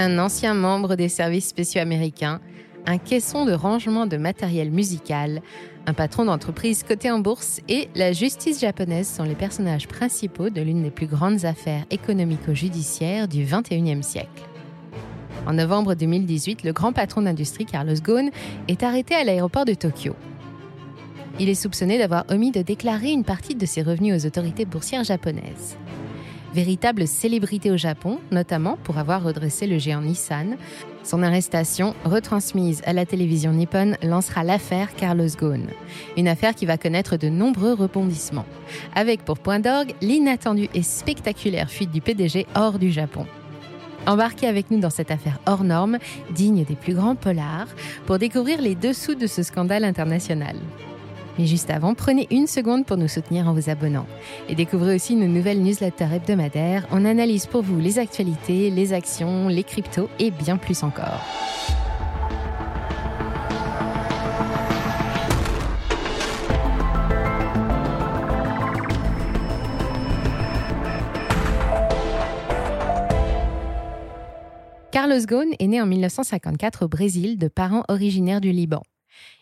Un ancien membre des services spéciaux américains, un caisson de rangement de matériel musical, un patron d'entreprise coté en bourse et la justice japonaise sont les personnages principaux de l'une des plus grandes affaires économico-judiciaires du XXIe siècle. En novembre 2018, le grand patron d'industrie Carlos Ghosn est arrêté à l'aéroport de Tokyo. Il est soupçonné d'avoir omis de déclarer une partie de ses revenus aux autorités boursières japonaises. Véritable célébrité au Japon, notamment pour avoir redressé le géant Nissan, son arrestation, retransmise à la télévision nippone, lancera l'affaire Carlos Ghosn. Une affaire qui va connaître de nombreux rebondissements, avec pour point d'orgue l'inattendue et spectaculaire fuite du PDG hors du Japon. Embarquez avec nous dans cette affaire hors norme, digne des plus grands polars, pour découvrir les dessous de ce scandale international. Mais juste avant, prenez une seconde pour nous soutenir en vous abonnant. Et découvrez aussi nos nouvelles newsletters hebdomadaires. On analyse pour vous les actualités, les actions, les cryptos et bien plus encore. Carlos Ghosn est né en 1954 au Brésil de parents originaires du Liban.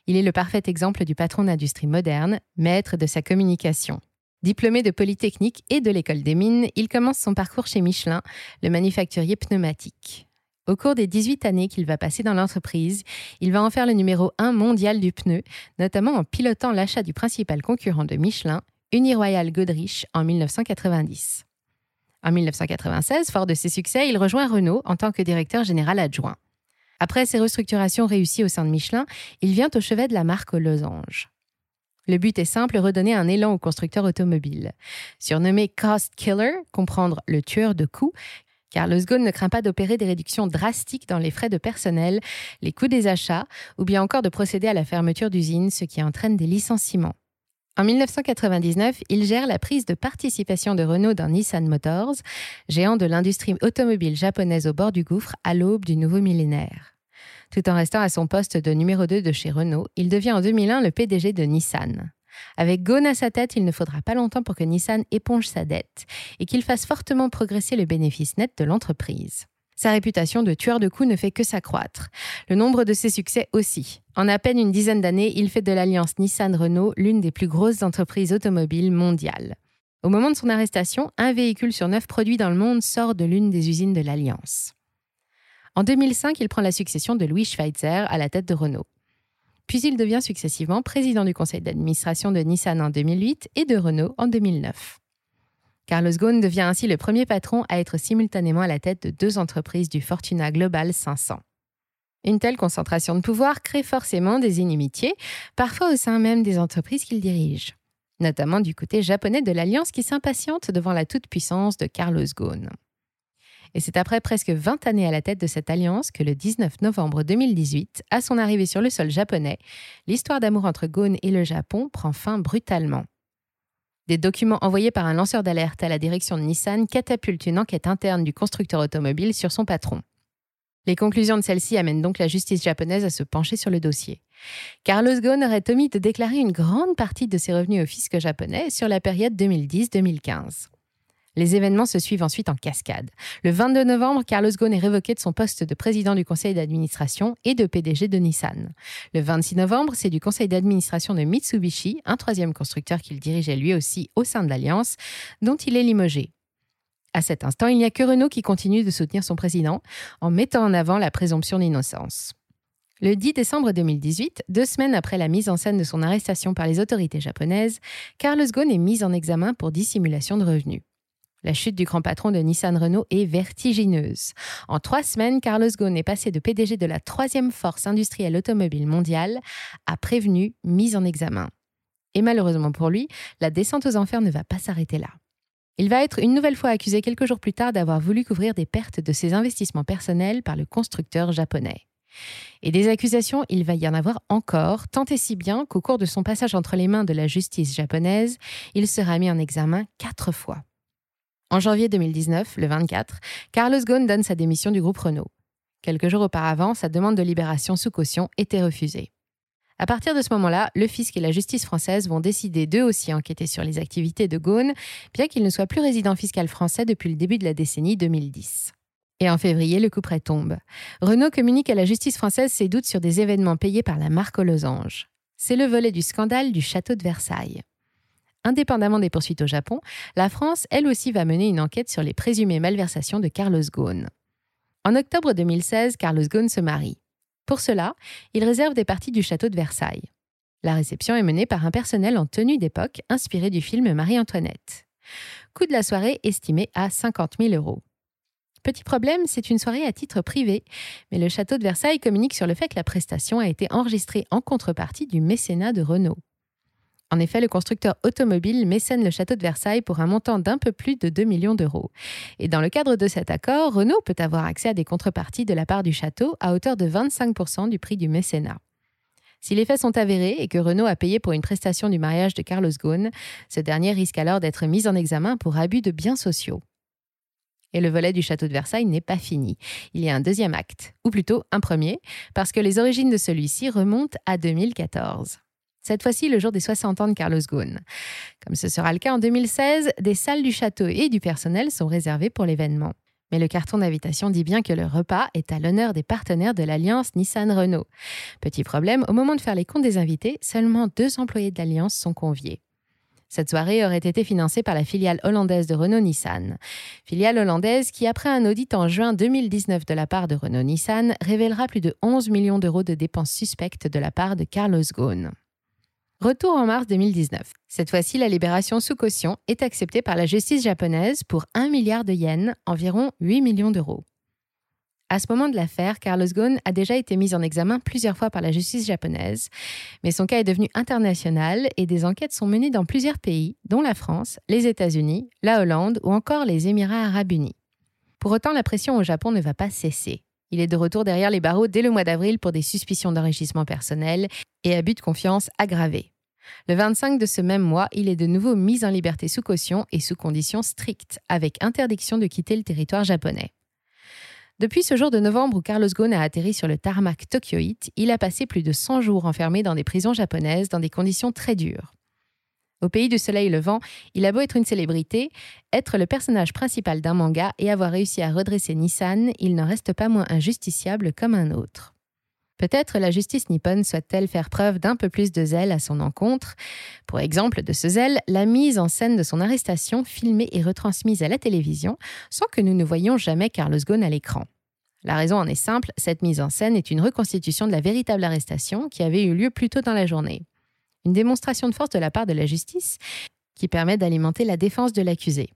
Il est le parfait exemple du patron d'industrie moderne, maître de sa communication. Diplômé de Polytechnique et de l'École des Mines, il commence son parcours chez Michelin, le manufacturier pneumatique. Au cours des 18 années qu'il va passer dans l'entreprise, il va en faire le numéro 1 mondial du pneu, notamment en pilotant l'achat du principal concurrent de Michelin, Uniroyal Godrich, en 1990. En 1996, fort de ses succès, il rejoint Renault en tant que directeur général adjoint. Après ses restructurations réussies au sein de Michelin, il vient au chevet de la marque aux losanges. Le but est simple, redonner un élan au constructeur automobile. Surnommé Cost Killer, comprendre le tueur de coûts, Carlos Ghosn ne craint pas d'opérer des réductions drastiques dans les frais de personnel, les coûts des achats, ou bien encore de procéder à la fermeture d'usines, ce qui entraîne des licenciements. En 1999, il gère la prise de participation de Renault dans Nissan Motors, géant de l'industrie automobile japonaise au bord du gouffre à l'aube du nouveau millénaire. Tout en restant à son poste de numéro 2 de chez Renault, il devient en 2001 le PDG de Nissan. Avec Ghosn à sa tête, il ne faudra pas longtemps pour que Nissan éponge sa dette et qu'il fasse fortement progresser le bénéfice net de l'entreprise. Sa réputation de tueur de coups ne fait que s'accroître. Le nombre de ses succès aussi. En à peine une dizaine d'années, il fait de l'alliance Nissan-Renault l'une des plus grosses entreprises automobiles mondiales. Au moment de son arrestation, un véhicule sur neuf produits dans le monde sort de l'une des usines de l'Alliance. En 2005, il prend la succession de Louis Schweitzer à la tête de Renault. Puis il devient successivement président du conseil d'administration de Nissan en 2008 et de Renault en 2009. Carlos Ghosn devient ainsi le premier patron à être simultanément à la tête de deux entreprises du Fortuna Global 500. Une telle concentration de pouvoir crée forcément des inimitiés, parfois au sein même des entreprises qu'il dirige, notamment du côté japonais de l'Alliance qui s'impatiente devant la toute-puissance de Carlos Ghosn. Et c'est après presque 20 années à la tête de cette alliance que le 19 novembre 2018, à son arrivée sur le sol japonais, l'histoire d'amour entre Ghosn et le Japon prend fin brutalement. Des documents envoyés par un lanceur d'alerte à la direction de Nissan catapultent une enquête interne du constructeur automobile sur son patron. Les conclusions de celle-ci amènent donc la justice japonaise à se pencher sur le dossier. Carlos Ghosn aurait omis de déclarer une grande partie de ses revenus au fisc japonais sur la période 2010-2015. Les événements se suivent ensuite en cascade. Le 22 novembre, Carlos Ghosn est révoqué de son poste de président du conseil d'administration et de PDG de Nissan. Le 26 novembre, c'est du conseil d'administration de Mitsubishi, un troisième constructeur qu'il dirigeait lui aussi au sein de l'Alliance, dont il est limogé. À cet instant, il n'y a que Renault qui continue de soutenir son président en mettant en avant la présomption d'innocence. Le 10 décembre 2018, deux semaines après la mise en scène de son arrestation par les autorités japonaises, Carlos Ghosn est mis en examen pour dissimulation de revenus. La chute du grand patron de Nissan Renault est vertigineuse. En trois semaines, Carlos Ghosn est passé de PDG de la troisième force industrielle automobile mondiale à prévenu, mis en examen. Et malheureusement pour lui, la descente aux enfers ne va pas s'arrêter là. Il va être une nouvelle fois accusé quelques jours plus tard d'avoir voulu couvrir des pertes de ses investissements personnels par le constructeur japonais. Et des accusations, il va y en avoir encore, tant et si bien qu'au cours de son passage entre les mains de la justice japonaise, il sera mis en examen quatre fois. En janvier 2019, le 24, Carlos Ghosn donne sa démission du groupe Renault. Quelques jours auparavant, sa demande de libération sous caution était refusée. À partir de ce moment-là, le fisc et la justice française vont décider d'eux aussi enquêter sur les activités de Ghosn, bien qu'il ne soit plus résident fiscal français depuis le début de la décennie 2010. Et en février, le coup près tombe. Renault communique à la justice française ses doutes sur des événements payés par la marque aux losanges. C'est le volet du scandale du château de Versailles. Indépendamment des poursuites au Japon, la France, elle aussi, va mener une enquête sur les présumées malversations de Carlos Ghosn. En octobre 2016, Carlos Ghosn se marie. Pour cela, il réserve des parties du château de Versailles. La réception est menée par un personnel en tenue d'époque inspiré du film Marie-Antoinette. Coût de la soirée estimé à 50 000 euros. Petit problème, c'est une soirée à titre privé, mais le château de Versailles communique sur le fait que la prestation a été enregistrée en contrepartie du mécénat de Renault. En effet, le constructeur automobile mécène le château de Versailles pour un montant d'un peu plus de 2 millions d'euros. Et dans le cadre de cet accord, Renault peut avoir accès à des contreparties de la part du château à hauteur de 25% du prix du mécénat. Si les faits sont avérés et que Renault a payé pour une prestation du mariage de Carlos Ghosn, ce dernier risque alors d'être mis en examen pour abus de biens sociaux. Et le volet du château de Versailles n'est pas fini. Il y a un deuxième acte, ou plutôt un premier, parce que les origines de celui-ci remontent à 2014. Cette fois-ci, le jour des 60 ans de Carlos Ghosn. Comme ce sera le cas en 2016, des salles du château et du personnel sont réservées pour l'événement. Mais le carton d'invitation dit bien que le repas est à l'honneur des partenaires de l'alliance Nissan-Renault. Petit problème, au moment de faire les comptes des invités, seulement deux employés de l'alliance sont conviés. Cette soirée aurait été financée par la filiale hollandaise de Renault-Nissan. Filiale hollandaise qui, après un audit en juin 2019 de la part de Renault-Nissan, révélera plus de 11 millions d'euros de dépenses suspectes de la part de Carlos Ghosn. Retour en mars 2019. Cette fois-ci, la libération sous caution est acceptée par la justice japonaise pour 1 milliard de yens, environ 8 millions d'euros. À ce moment de l'affaire, Carlos Ghosn a déjà été mis en examen plusieurs fois par la justice japonaise, mais son cas est devenu international et des enquêtes sont menées dans plusieurs pays, dont la France, les États-Unis, la Hollande ou encore les Émirats arabes unis. Pour autant, la pression au Japon ne va pas cesser. Il est de retour derrière les barreaux dès le mois d'avril pour des suspicions d'enrichissement personnel et abus de confiance aggravés. Le 25 de ce même mois, il est de nouveau mis en liberté sous caution et sous conditions strictes, avec interdiction de quitter le territoire japonais. Depuis ce jour de novembre où Carlos Ghosn a atterri sur le tarmac tokyoïte, il a passé plus de 100 jours enfermé dans des prisons japonaises dans des conditions très dures. Au pays du soleil levant, il a beau être une célébrité, être le personnage principal d'un manga et avoir réussi à redresser Nissan, il n'en reste pas moins injusticiable comme un autre. Peut-être la justice nippone souhaite-t-elle faire preuve d'un peu plus de zèle à son encontre. Pour exemple de ce zèle, la mise en scène de son arrestation filmée et retransmise à la télévision sans que nous ne voyions jamais Carlos Ghosn à l'écran. La raison en est simple, cette mise en scène est une reconstitution de la véritable arrestation qui avait eu lieu plus tôt dans la journée. Une démonstration de force de la part de la justice qui permet d'alimenter la défense de l'accusé.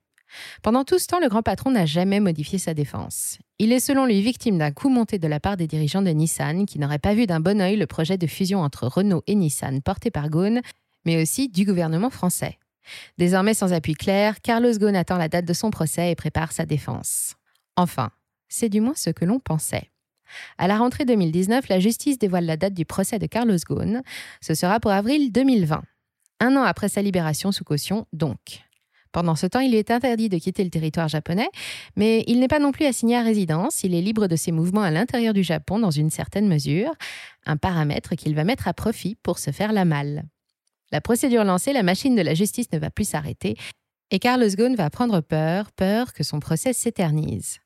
Pendant tout ce temps, le grand patron n'a jamais modifié sa défense. Il est selon lui victime d'un coup monté de la part des dirigeants de Nissan qui n'auraient pas vu d'un bon œil le projet de fusion entre Renault et Nissan porté par Ghosn, mais aussi du gouvernement français. Désormais sans appui clair, Carlos Ghosn attend la date de son procès et prépare sa défense. Enfin, c'est du moins ce que l'on pensait. À la rentrée 2019, la justice dévoile la date du procès de Carlos Ghosn. Ce sera pour avril 2020. Un an après sa libération sous caution, donc. Pendant ce temps, il est interdit de quitter le territoire japonais, mais il n'est pas non plus assigné à résidence, il est libre de ses mouvements à l'intérieur du Japon dans une certaine mesure, un paramètre qu'il va mettre à profit pour se faire la malle. La procédure lancée, la machine de la justice ne va plus s'arrêter, et Carlos Ghosn va prendre peur, peur que son procès s'éternise.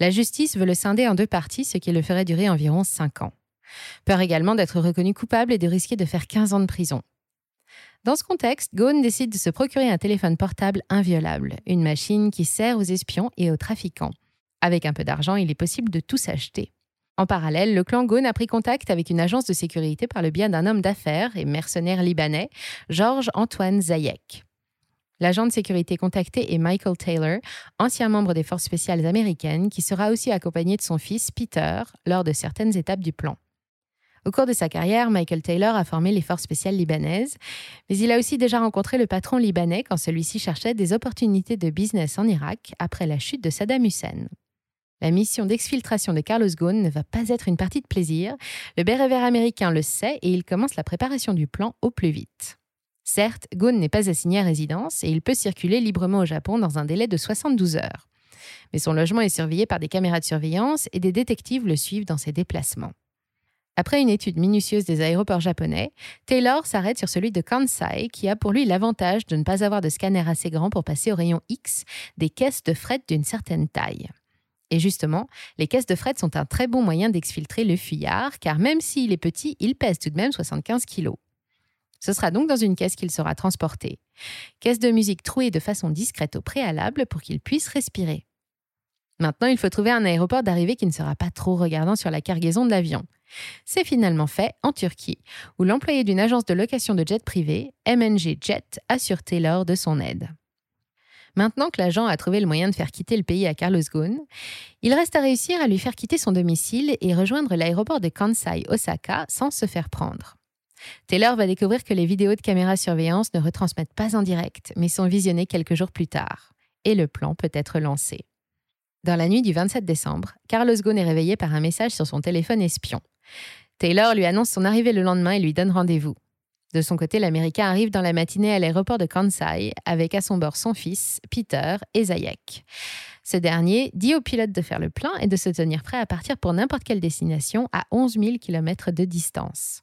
La justice veut le scinder en deux parties, ce qui le ferait durer environ cinq ans. Peur également d'être reconnu coupable et de risquer de faire 15 ans de prison. Dans ce contexte, Ghosn décide de se procurer un téléphone portable inviolable, une machine qui sert aux espions et aux trafiquants. Avec un peu d'argent, il est possible de tout s'acheter. En parallèle, le clan Ghosn a pris contact avec une agence de sécurité par le biais d'un homme d'affaires et mercenaire libanais, Georges Antoine Zayek. L'agent de sécurité contacté est Michael Taylor, ancien membre des forces spéciales américaines, qui sera aussi accompagné de son fils Peter lors de certaines étapes du plan. Au cours de sa carrière, Michael Taylor a formé les forces spéciales libanaises, mais il a aussi déjà rencontré le patron libanais quand celui-ci cherchait des opportunités de business en Irak après la chute de Saddam Hussein. La mission d'exfiltration de Carlos Ghosn ne va pas être une partie de plaisir. Le béret vert américain le sait et il commence la préparation du plan au plus vite. Certes, Ghosn n'est pas assigné à résidence et il peut circuler librement au Japon dans un délai de 72 heures. Mais son logement est surveillé par des caméras de surveillance et des détectives le suivent dans ses déplacements. Après une étude minutieuse des aéroports japonais, Taylor s'arrête sur celui de Kansai, qui a pour lui l'avantage de ne pas avoir de scanner assez grand pour passer au rayon X des caisses de fret d'une certaine taille. Et justement, les caisses de fret sont un très bon moyen d'exfiltrer le fuyard, car même s'il est petit, il pèse tout de même 75 kg. Ce sera donc dans une caisse qu'il sera transporté. Caisse de musique trouée de façon discrète au préalable pour qu'il puisse respirer. Maintenant, il faut trouver un aéroport d'arrivée qui ne sera pas trop regardant sur la cargaison de l'avion. C'est finalement fait en Turquie, où l'employé d'une agence de location de jet privé, MNG Jet, assure Taylor de son aide. Maintenant que l'agent a trouvé le moyen de faire quitter le pays à Carlos Ghosn, il reste à réussir à lui faire quitter son domicile et rejoindre l'aéroport de Kansai Osaka sans se faire prendre. Taylor va découvrir que les vidéos de caméra surveillance ne retransmettent pas en direct, mais sont visionnées quelques jours plus tard. Et le plan peut être lancé. Dans la nuit du 27 décembre, Carlos Ghosn est réveillé par un message sur son téléphone espion. Taylor lui annonce son arrivée le lendemain et lui donne rendez-vous. De son côté, l'Américain arrive dans la matinée à l'aéroport de Kansai avec à son bord son fils, Peter et Zayek. Ce dernier dit au pilote de faire le plein et de se tenir prêt à partir pour n'importe quelle destination à 11 000 km de distance.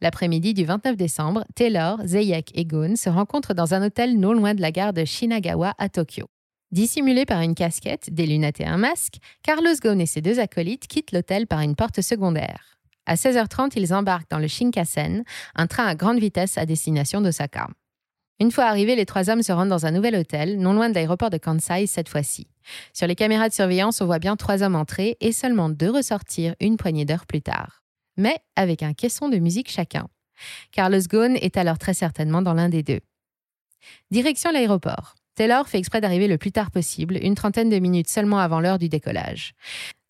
L'après-midi du 29 décembre, Taylor, Zayek et Gon se rencontrent dans un hôtel non loin de la gare de Shinagawa à Tokyo. Dissimulé par une casquette, des lunettes et un masque, Carlos Ghosn et ses deux acolytes quittent l'hôtel par une porte secondaire. À 16h30, ils embarquent dans le Shinkansen, un train à grande vitesse à destination d'Osaka. Une fois arrivés, les trois hommes se rendent dans un nouvel hôtel, non loin de l'aéroport de Kansai cette fois-ci. Sur les caméras de surveillance, on voit bien trois hommes entrer et seulement deux ressortir une poignée d'heures plus tard. Mais avec un caisson de musique chacun. Carlos Ghosn est alors très certainement dans l'un des deux. Direction l'aéroport. Taylor fait exprès d'arriver le plus tard possible, une trentaine de minutes seulement avant l'heure du décollage.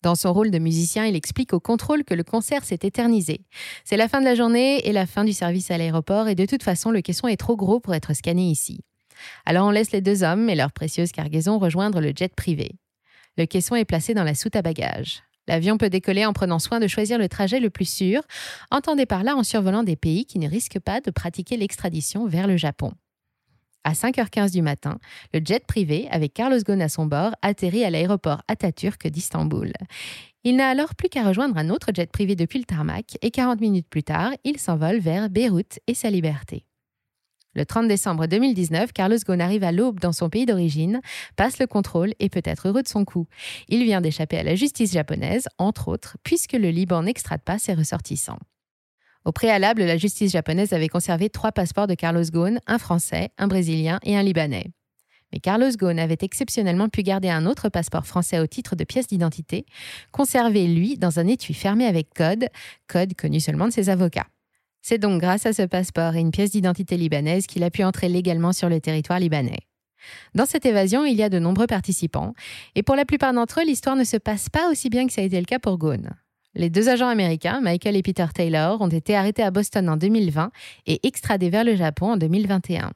Dans son rôle de musicien, il explique au contrôle que le concert s'est éternisé. C'est la fin de la journée et la fin du service à l'aéroport et de toute façon, le caisson est trop gros pour être scanné ici. Alors on laisse les deux hommes et leur précieuse cargaison rejoindre le jet privé. Le caisson est placé dans la soute à bagages. L'avion peut décoller en prenant soin de choisir le trajet le plus sûr, entendez par là en survolant des pays qui ne risquent pas de pratiquer l'extradition vers le Japon. À 5h15 du matin, le jet privé, avec Carlos Ghosn à son bord, atterrit à l'aéroport Atatürk d'Istanbul. Il n'a alors plus qu'à rejoindre un autre jet privé depuis le tarmac et 40 minutes plus tard, il s'envole vers Beyrouth et sa liberté. Le 30 décembre 2019, Carlos Ghosn arrive à l'aube dans son pays d'origine, passe le contrôle et peut être heureux de son coup. Il vient d'échapper à la justice japonaise, entre autres, puisque le Liban n'extrade pas ses ressortissants. Au préalable, la justice japonaise avait conservé trois passeports de Carlos Ghosn, un français, un brésilien et un libanais. Mais Carlos Ghosn avait exceptionnellement pu garder un autre passeport français au titre de pièce d'identité, conservé, lui, dans un étui fermé avec code, code connu seulement de ses avocats. C'est donc grâce à ce passeport et une pièce d'identité libanaise qu'il a pu entrer légalement sur le territoire libanais. Dans cette évasion, il y a de nombreux participants, et pour la plupart d'entre eux, l'histoire ne se passe pas aussi bien que ça a été le cas pour Ghosn. Les deux agents américains, Michael et Peter Taylor, ont été arrêtés à Boston en 2020 et extradés vers le Japon en 2021.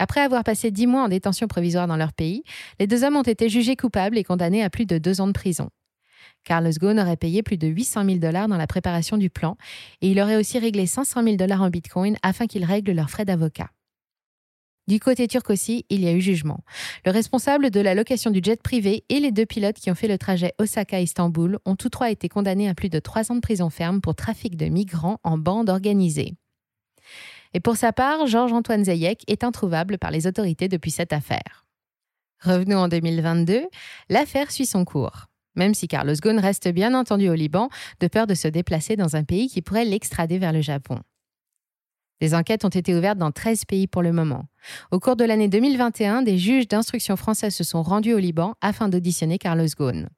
Après avoir passé dix mois en détention provisoire dans leur pays, les deux hommes ont été jugés coupables et condamnés à plus de deux ans de prison. Carlos Ghosn aurait payé plus de 800 000 dollars dans la préparation du plan et il aurait aussi réglé 500 000 dollars en bitcoin afin qu'ils règlent leurs frais d'avocat. Du côté turc aussi, il y a eu jugement. Le responsable de la location du jet privé et les deux pilotes qui ont fait le trajet Osaka-Istanbul ont tous trois été condamnés à plus de trois ans de prison ferme pour trafic de migrants en bande organisée. Et pour sa part, Georges-Antoine Zayek est introuvable par les autorités depuis cette affaire. Revenons en 2022, l'affaire suit son cours. Même si Carlos Ghosn reste bien entendu au Liban, de peur de se déplacer dans un pays qui pourrait l'extrader vers le Japon. Des enquêtes ont été ouvertes dans 13 pays pour le moment. Au cours de l'année 2021, des juges d'instruction français se sont rendus au Liban afin d'auditionner Carlos Ghosn.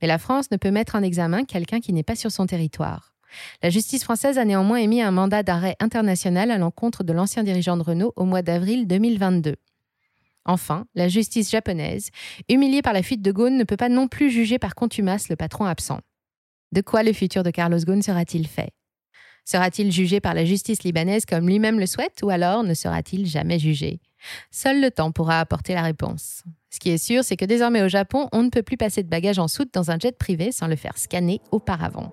Mais la France ne peut mettre en examen quelqu'un qui n'est pas sur son territoire. La justice française a néanmoins émis un mandat d'arrêt international à l'encontre de l'ancien dirigeant de Renault au mois d'avril 2022. Enfin, la justice japonaise, humiliée par la fuite de Ghosn, ne peut pas non plus juger par contumace le patron absent. De quoi le futur de Carlos Ghosn sera-t-il fait? Sera-t-il jugé par la justice libanaise comme lui-même le souhaite ou alors ne sera-t-il jamais jugé? Seul le temps pourra apporter la réponse. Ce qui est sûr, c'est que désormais au Japon, on ne peut plus passer de bagages en soute dans un jet privé sans le faire scanner auparavant.